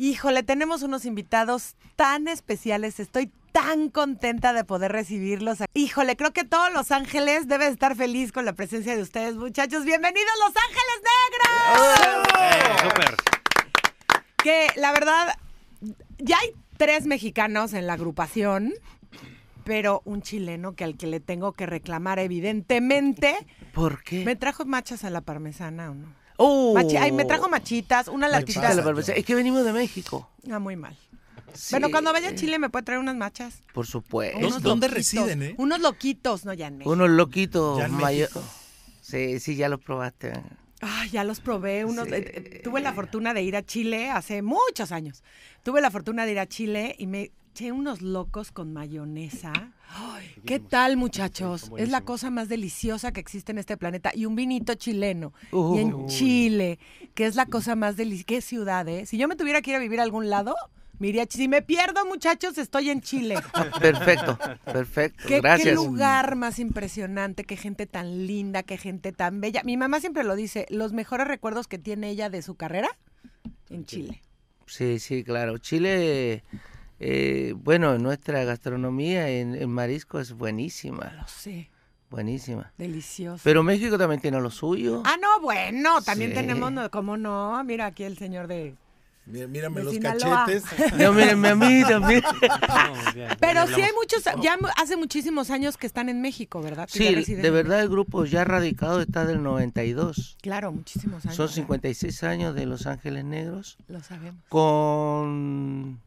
Híjole, tenemos unos invitados tan especiales. Estoy tan contenta de poder recibirlos. Híjole, creo que todos Los Ángeles deben estar feliz con la presencia de ustedes, muchachos. Bienvenidos Los Ángeles Negros. Eh, súper. Que la verdad, ya hay tres mexicanos en la agrupación, pero un chileno que al que le tengo que reclamar, evidentemente, ¿Por qué? me trajo machas a la parmesana o no. Oh. Machi- ay, me trajo machitas, una latita. Es que venimos de México. Ah, muy mal. Sí. Bueno, cuando vaya a Chile me puede traer unas machas. Por supuesto. Unos ¿Dónde loquitos. residen, eh? Unos loquitos, no, ya en México. Unos loquitos. Sí, sí, ya los probaste. Ay, ya los probé. Unos, Sí. eh, tuve la fortuna de ir a Chile hace muchos años. Tuve la fortuna de ir a Chile y me eché unos locos con mayonesa. Ay, ¿Qué tal, muchachos? Es la cosa más deliciosa que existe en este planeta. Y un vinito chileno. y en Uy. Chile, que es la cosa más deliciosa. ¿Qué ciudad, eh? Si yo me tuviera que ir a vivir a algún lado, me iría a Chile. Si me pierdo, muchachos, estoy en Chile. Perfecto, perfecto. ¿Qué, qué Gracias. lugar más impresionante, qué gente tan linda, qué gente tan bella. Mi mamá siempre lo dice, los mejores recuerdos que tiene ella de su carrera en Chile. Sí, sí, claro. Chile, eh, bueno, nuestra gastronomía en, en marisco es buenísima, Lo sé, buenísima. delicioso. Pero México también tiene lo suyo. ah, no, bueno, también Sí. tenemos, ¿cómo no? Mira aquí el señor de... Mírame los Sinaloa. cachetes. No, mírenme a mí también. Pero sí hay muchos, ya hace muchísimos años que están en México, ¿verdad? Sí, de verdad el grupo ya radicado está del 92. México. Claro, muchísimos años. Son ya. 56 años de Los Ángeles Negros. Lo sabemos. con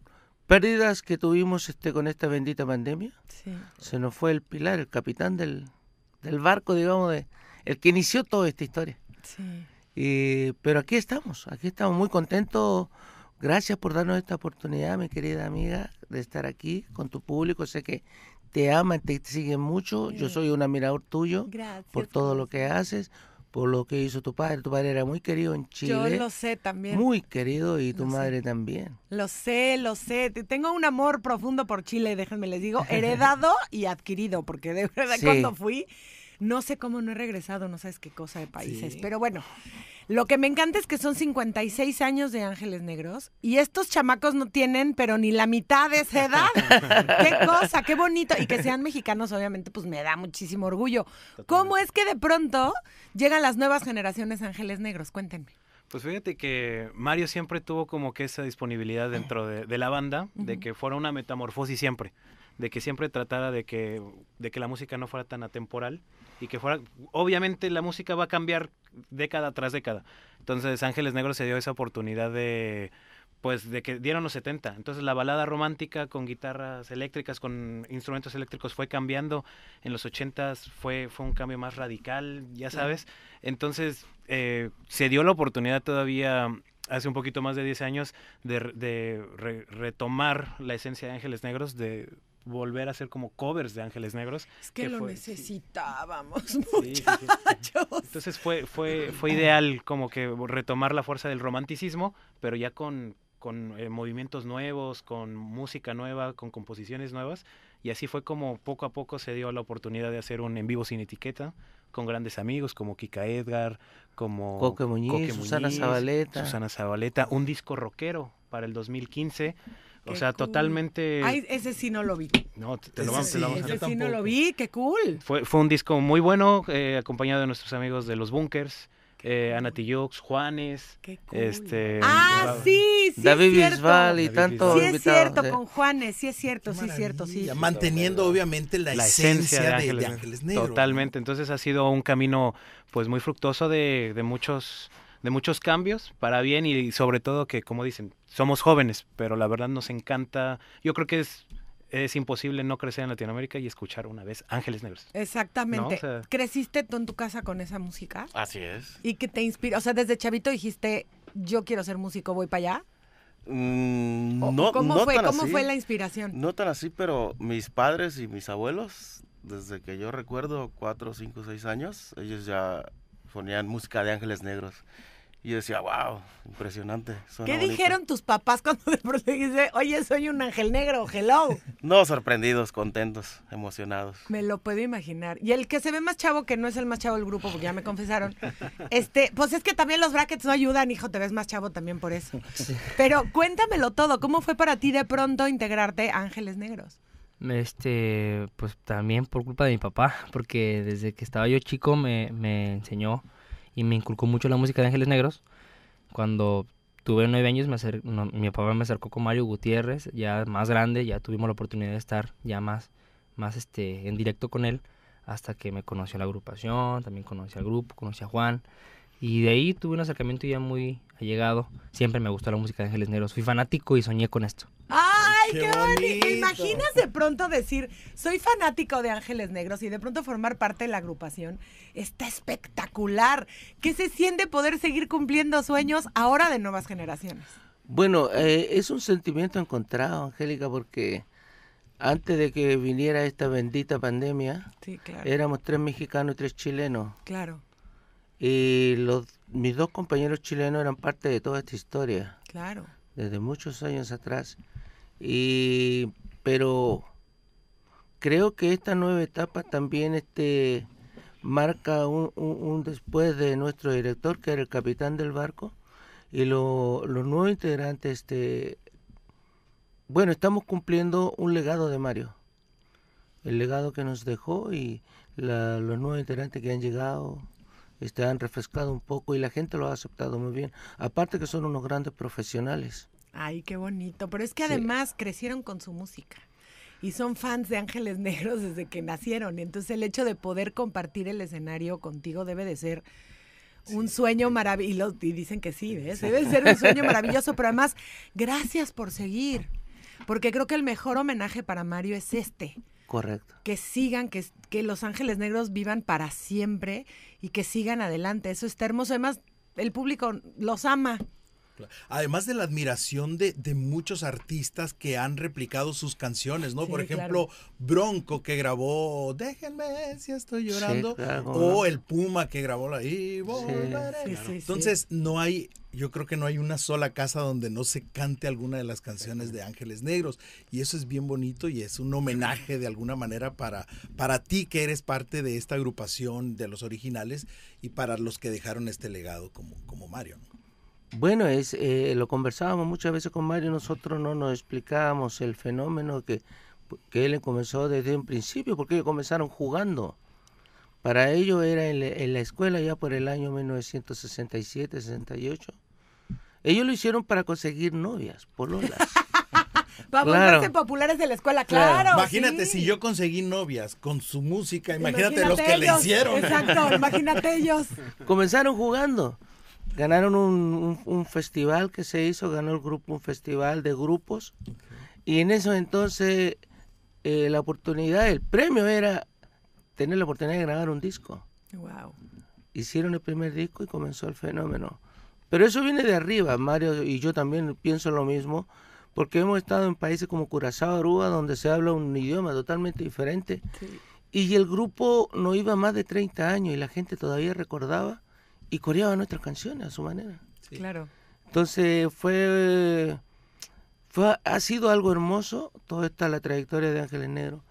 pérdidas que tuvimos este con esta bendita pandemia. Sí. Se nos fue el pilar, el capitán del, del barco, digamos, de, el que inició toda esta historia. Sí. Y- pero aquí estamos, aquí estamos muy contentos. Gracias por darnos esta oportunidad, mi querida amiga, de estar aquí con tu público. Sé que te aman, te, siguen mucho. Yo soy un admirador tuyo Gracias. por todo lo que haces, por lo que hizo tu padre. Tu padre era muy querido en Chile. Yo lo sé también. Muy querido y tu Lo sé. madre también. Lo sé, lo sé. Te- Tengo un amor profundo por Chile, déjenme les digo, heredado y adquirido, porque de verdad Sí. cuando fui, no sé cómo no he regresado, no sabes qué cosa de países. Sí. Pero bueno, lo que me encanta es que son 56 años de Ángeles Negros y estos chamacos no tienen, pero ni la mitad de esa edad. qué cosa, qué bonito. Y que sean mexicanos, obviamente, pues me da muchísimo orgullo. ¿Cómo es que de pronto llegan las nuevas generaciones Ángeles Negros? Cuéntenme. Pues fíjate que Mario siempre tuvo como que esa disponibilidad dentro de, de la banda, de que fuera una metamorfosis siempre, de que siempre tratara de que, de que la música no fuera tan atemporal y que fuera, obviamente la música va a cambiar década tras década. Entonces Ángeles Negros se dio esa oportunidad de, pues de que dieron los 70. Entonces la balada romántica con guitarras eléctricas, con instrumentos eléctricos fue cambiando. En los 80 fue, fue un cambio más radical, ya sabes. Entonces eh, se dio la oportunidad todavía hace un poquito más de 10 años de, re- de re- retomar la esencia de Ángeles Negros, de volver a hacer como covers de Ángeles Negros. Es que ¿Qué lo fue? Sí. necesitábamos, Sí, sí, sí. muchachos. Entonces fue, fue, fue ideal como que retomar la fuerza del romanticismo, pero ya con, con eh, movimientos nuevos, con música nueva, con composiciones nuevas. Y así fue como poco a poco se dio la oportunidad de hacer un en vivo sin etiqueta, con grandes amigos como Kika Edgar, como Coque Muñiz, Susana Muñiz, Zabaleta. Susana Zabaleta, un disco rockero para el 2015. O sea, cool. totalmente... Ay, ese sí no lo vi. no, te, te lo vamos, te lo sí, vamos a- Ese sí no lo vi, qué cool. fue, fue un disco muy bueno, eh, acompañado de nuestros amigos de los Bunkers, eh, Ana Tijoux, Juanes, Qué cool. este... Ah, sí, sí David es cierto. Bisbal y David tantos Sí es cierto, sí. con Juanes, sí es cierto, sí es cierto, sí. Manteniendo obviamente la, la esencia, de de, Ángeles, de Ángeles Negros. ¿no? Totalmente. Entonces ha sido un camino pues muy fructuoso de, de muchos de muchos cambios para bien y sobre todo que como dicen somos jóvenes pero la verdad nos encanta yo creo que es es imposible no crecer en Latinoamérica y escuchar una vez Ángeles Negros Exactamente. No, o sea- ¿Creciste tú en tu casa con esa música? Así es. ¿Y que te inspira? O sea, desde chavito dijiste, yo quiero ser músico, voy para allá. Mm, ¿O- no, ¿Cómo, no fue, tan ¿Cómo así. fue la inspiración? No tan así, pero mis padres y mis abuelos, desde que yo recuerdo, cuatro, cinco, seis años, ellos ya ponían música de Ángeles Negros. Y yo decía, wow, impresionante. ¿Qué bonito". dijeron tus papás cuando de pronto oye, soy un ángel negro, hello? No, sorprendidos, contentos, emocionados. Me lo puedo imaginar. Y el que se ve más chavo, que no es el más chavo del grupo, porque ya me confesaron, este, pues es que también los brackets no ayudan, hijo, te ves más chavo también por eso. Pero cuéntamelo todo, ¿cómo fue para ti de pronto integrarte a Ángeles Negros? Este, pues también por culpa de mi papá, porque desde que estaba yo chico me, me enseñó y me inculcó mucho la música de Ángeles Negros. Cuando tuve nueve años, me acer- no, mi papá me acercó con Mario Gutiérrez, ya más grande, ya tuvimos la oportunidad de estar ya más, más este, en directo con él, hasta que me conoció la agrupación, también conocí al grupo, conocí a Juan, y de ahí tuve un acercamiento ya muy allegado. Siempre me gustó la música de Ángeles Negros, fui fanático y soñé con esto. ¡Ay, ¡Qué qué, bonito! ¿Te imaginas de pronto decir, soy fanático de Ángeles Negros y de pronto formar parte de la agrupación? Está espectacular. ¿Qué se siente poder seguir cumpliendo sueños ahora de nuevas generaciones? Bueno, eh, es un sentimiento encontrado, Angélica, porque antes de que viniera esta bendita pandemia, Sí, claro. éramos tres mexicanos y tres chilenos. Claro, Y los, mis dos compañeros chilenos eran parte de toda esta historia, claro. desde muchos años atrás. Y, pero creo que esta nueva etapa también este, marca un, un- después de nuestro director, que era el capitán del barco, y lo- los nuevos integrantes, este, bueno, estamos cumpliendo un legado de Mario, el legado que nos dejó y los nuevos integrantes que han llegado este, han refrescado un poco y la gente lo ha aceptado muy bien. Aparte que son unos grandes profesionales. Ay, qué bonito. Pero es que Sí. además crecieron con su música. Y son fans de Ángeles Negros desde que nacieron. Entonces el hecho de poder compartir el escenario contigo debe de ser un sueño maravilloso. Y dicen que sí, ¿ves? Debe ser un sueño maravilloso. Pero además, gracias por seguir. Porque creo que el mejor homenaje para Mario es este. Correcto. Que sigan, que, que los Ángeles Negros vivan para siempre y que sigan adelante. Eso está hermoso. Además, el público los ama. Además de la admiración de, de muchos artistas que han replicado sus canciones, ¿no? Sí, Por ejemplo, Bronco que grabó Déjenme si estoy llorando. claro, o no. el Puma que grabó la Y volveré. Sí, sí, sí. Entonces, no hay, yo creo que no hay una sola casa donde no se cante alguna de las canciones de Ángeles Negros. Y eso es bien bonito y es un homenaje de alguna manera para, para ti que eres parte de esta agrupación de los originales y para los que dejaron este legado como, como Mario. ¿no? Bueno, es eh, lo conversábamos muchas veces con Mario, nosotros no nos explicábamos el fenómeno que, que él comenzó desde un principio, porque ellos comenzaron jugando. Para ellos era en, la- en la escuela ya por el año 1967-68. Ellos lo hicieron para conseguir novias, pololas. Para Claro. volverse populares de la escuela, Claro. claro. Imagínate sí. si yo conseguí novias con su música, imagínate, los que le ellos. hicieron. Exacto, imagínate ellos. Comenzaron jugando. Ganaron un, un- un festival que se hizo, ganó el grupo un festival de grupos. Y en eso entonces eh, la oportunidad, el premio era tener la oportunidad de grabar un disco. Wow. Hicieron el primer disco y comenzó el fenómeno. Pero eso viene de arriba, Mario y yo también pienso lo mismo, porque hemos estado en países como Curazao, Aruba, donde se habla un idioma totalmente diferente. Y el grupo no iba más de 30 años y la gente todavía recordaba y coreaba nuestras canciones a su manera. Claro. Entonces fue, fue ha sido algo hermoso toda esta la trayectoria de Ángeles Negros.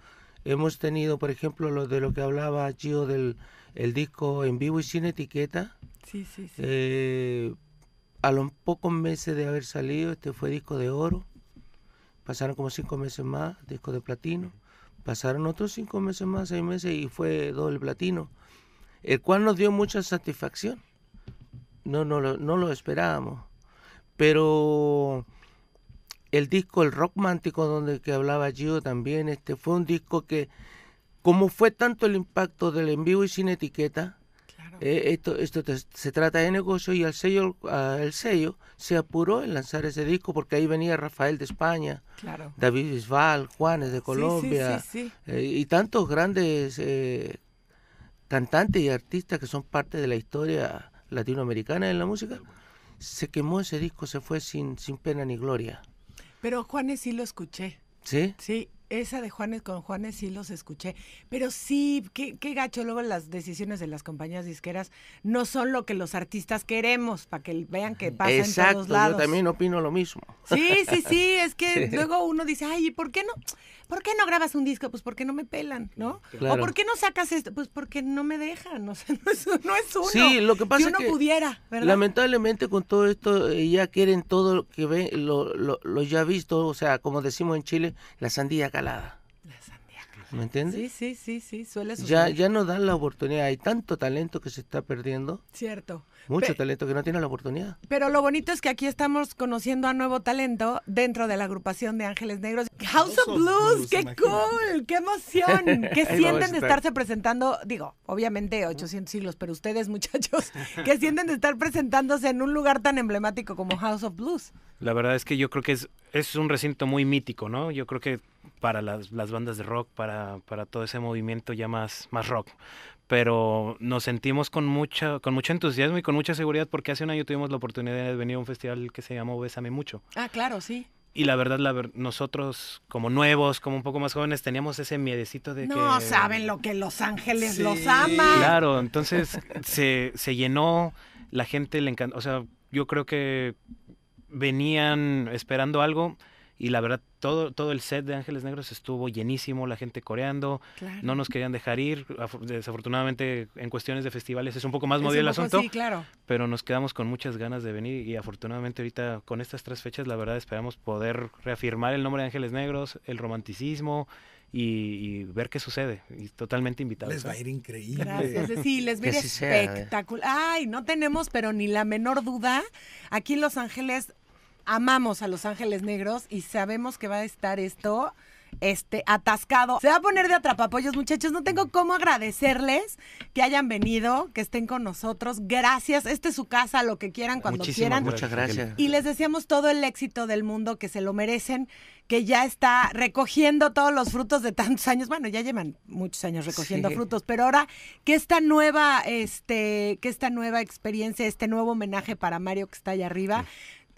Hemos tenido, por ejemplo, lo de lo que hablaba Gio del el disco en vivo y sin etiqueta. Sí, sí, sí. Eh, a los pocos meses de haber salido, este fue disco de oro. Pasaron como cinco meses más, disco de platino. Pasaron otros cinco meses más, seis meses y fue doble platino. El cual nos dio mucha satisfacción. No, no, lo, no lo esperábamos. Pero el disco, el rock mántico donde que hablaba Gio también, este fue un disco que, como fue tanto el impacto del en vivo y sin etiqueta, Claro. eh, esto esto te- se trata de negocio y al sello, el sello se apuró en lanzar ese disco porque ahí venía Rafael de España, Claro. David Bisbal, Juanes de sí, Colombia sí, sí. eh, y tantos grandes eh, cantantes y artistas que son parte de la historia latinoamericana en la música. se quemó ese disco, se fue sin, sin pena ni gloria. Pero Juanes sí lo escuché. ¿Sí? Sí, esa de Juanes con Juanes sí los escuché. Pero sí, qué, qué gacho. Luego las decisiones de las compañías disqueras no son lo que los artistas queremos, para que vean que pasa en Exacto, todos lados. yo también opino lo mismo. Sí, sí, sí, es que Sí. luego uno dice, ay, ¿y por qué no? ¿Por qué no grabas un disco? Pues porque no me pelan, ¿no? Claro. ¿O por qué no sacas esto? Pues porque no me dejan, o sea, no es, no es uno. Sí, lo que pasa si es que pudiera, ¿verdad? Lamentablemente con todo esto eh, ya quieren todo lo que ven, lo, lo, lo ya visto, o sea, como decimos en Chile, la sandía calada. ¿Me entiendes? Sí, sí, sí, sí, suele Ya, suceder. ya no dan la oportunidad, hay tanto talento que se está perdiendo, Cierto. mucho Pe- talento que no tiene la oportunidad. Pero lo bonito es que aquí estamos conociendo a nuevo talento dentro de la agrupación de Ángeles Negros. House of of Blues, Blues, qué imagínate. cool, qué emoción. ¿Qué sienten de estar. estarse presentando? Digo, obviamente 800 siglos, pero ustedes muchachos, ¿qué sienten de estar presentándose en un lugar tan emblemático como House of Blues? La verdad es que yo creo que es, es un recinto muy mítico, ¿no? Yo creo que para las, las bandas de rock, para, para todo ese movimiento ya más, más rock. Pero nos sentimos con mucha, con mucho entusiasmo y con mucha seguridad porque hace un año tuvimos la oportunidad de venir a un festival que se llamó Bésame Mucho. Ah, claro, sí. Y la verdad, la ver- nosotros como nuevos, como un poco más jóvenes, teníamos ese miedecito de que... No saben lo que Los Ángeles Sí. los ama. Claro, entonces se, se llenó, la gente le encantó, o sea, yo creo que venían esperando algo y la verdad todo, todo el set de Ángeles Negros estuvo llenísimo, la gente coreando, Claro. no nos querían dejar ir, desafortunadamente en cuestiones de festivales es un poco más movido el asunto, Sí, claro. pero nos quedamos con muchas ganas de venir y afortunadamente ahorita con estas tres fechas la verdad esperamos poder reafirmar el nombre de Ángeles Negros, el romanticismo y, y ver qué sucede y totalmente invitados. Les va a ¿eh? ir increíble. Gracias. Sí, les viene así sea, eh. espectacular. Ay, no tenemos, pero ni la menor duda. Aquí en Los Ángeles amamos a Los Ángeles Negros y sabemos que va a estar esto este atascado. Se va a poner de atrapapollos, muchachos. No tengo cómo agradecerles que hayan venido, que estén con nosotros. Gracias. Esta es su casa, lo que quieran, cuando Muchísimas quieran. Muchas gracias. Y les deseamos todo el éxito del mundo, que se lo merecen, que ya está recogiendo todos los frutos de tantos años. Bueno, ya llevan muchos años recogiendo Sí. frutos, pero ahora que esta nueva, este, que esta nueva experiencia, este nuevo homenaje para Mario que está allá arriba,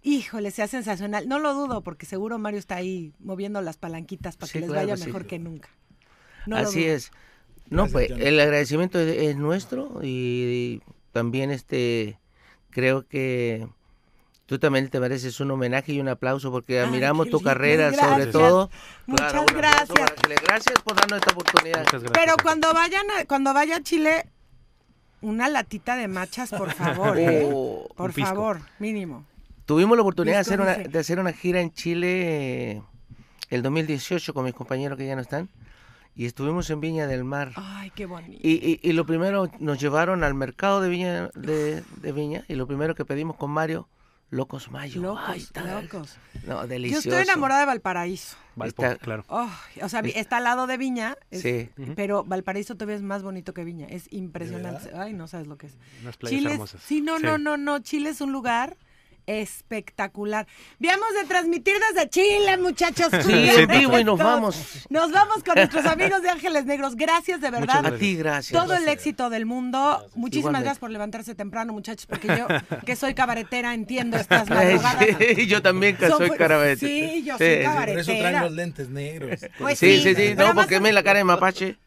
híjole, sea sensacional. No lo dudo, porque seguro Mario está ahí moviendo las palanquitas para Sí, que les claro vaya sí. mejor que nunca. No Así es. No, Gracias, pues John. el agradecimiento es, es nuestro y también este creo que tú también te mereces un homenaje y un aplauso porque Ay, admiramos tu lindo, carrera gracias. sobre todo. Muchas Claro, aplauso gracias. Gracias por darnos esta oportunidad. Pero cuando vayan a- cuando vaya a Chile, una latita de machas, por favor. ¿eh? Oh, Por favor, mínimo. Tuvimos la oportunidad de hacer, una, de hacer una gira en Chile eh, el 2018 con mis compañeros que ya no están y estuvimos en Viña del Mar. Ay, qué bonito. Y, y- y lo primero, nos llevaron al mercado de Viña, de, de Viña y lo primero que pedimos con Mario, Locos Mayo. Locos, Ay, está- locos. No, Yo delicioso. estoy enamorada de Valparaíso. Valpo, Está- claro. Ay, o sea, está al lado de Viña, es- Sí. pero Valparaíso todavía es más bonito que Viña. Es impresionante. Ay, no sabes lo que es. Unas playas Chile, es- hermosas. sí, no, no, no, no. Chile es un lugar espectacular. Veamos de transmitir desde Chile, muchachos. Sí, en vivo y nos vamos. Nos vamos con nuestros amigos de Ángeles Negros. Gracias de verdad. A ti, gracias. Todo el éxito del mundo. Muchísimas Igualmente. gracias por levantarse temprano, muchachos, porque yo, que soy cabaretera, entiendo estas madrugadas. sí, yo también que Son soy carabete. Sí, yo Sí, soy sí. Por cabaretera. eso traen los lentes negros. Pues Sí, sí, sí, sí, no, porque me la cara de mapache.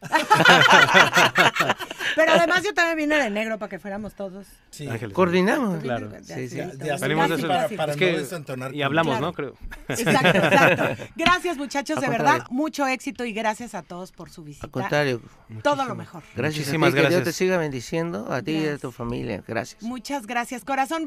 Pero además yo también vine de negro para que fuéramos todos. Sí. Ángeles. Coordinamos. Claro. Sí, sí. De- eso. para- Es que- y hablamos, Claro. ¿no? Creo. Exacto, exacto. Gracias muchachos, Al de contrario. verdad, mucho éxito y gracias a todos por su visita. Al contrario, Todo lo mejor. gracias Muchísimas a ti, que Dios te gracias. siga bendiciendo, a ti y a Gracias. tu familia. Gracias. Muchas gracias, corazón.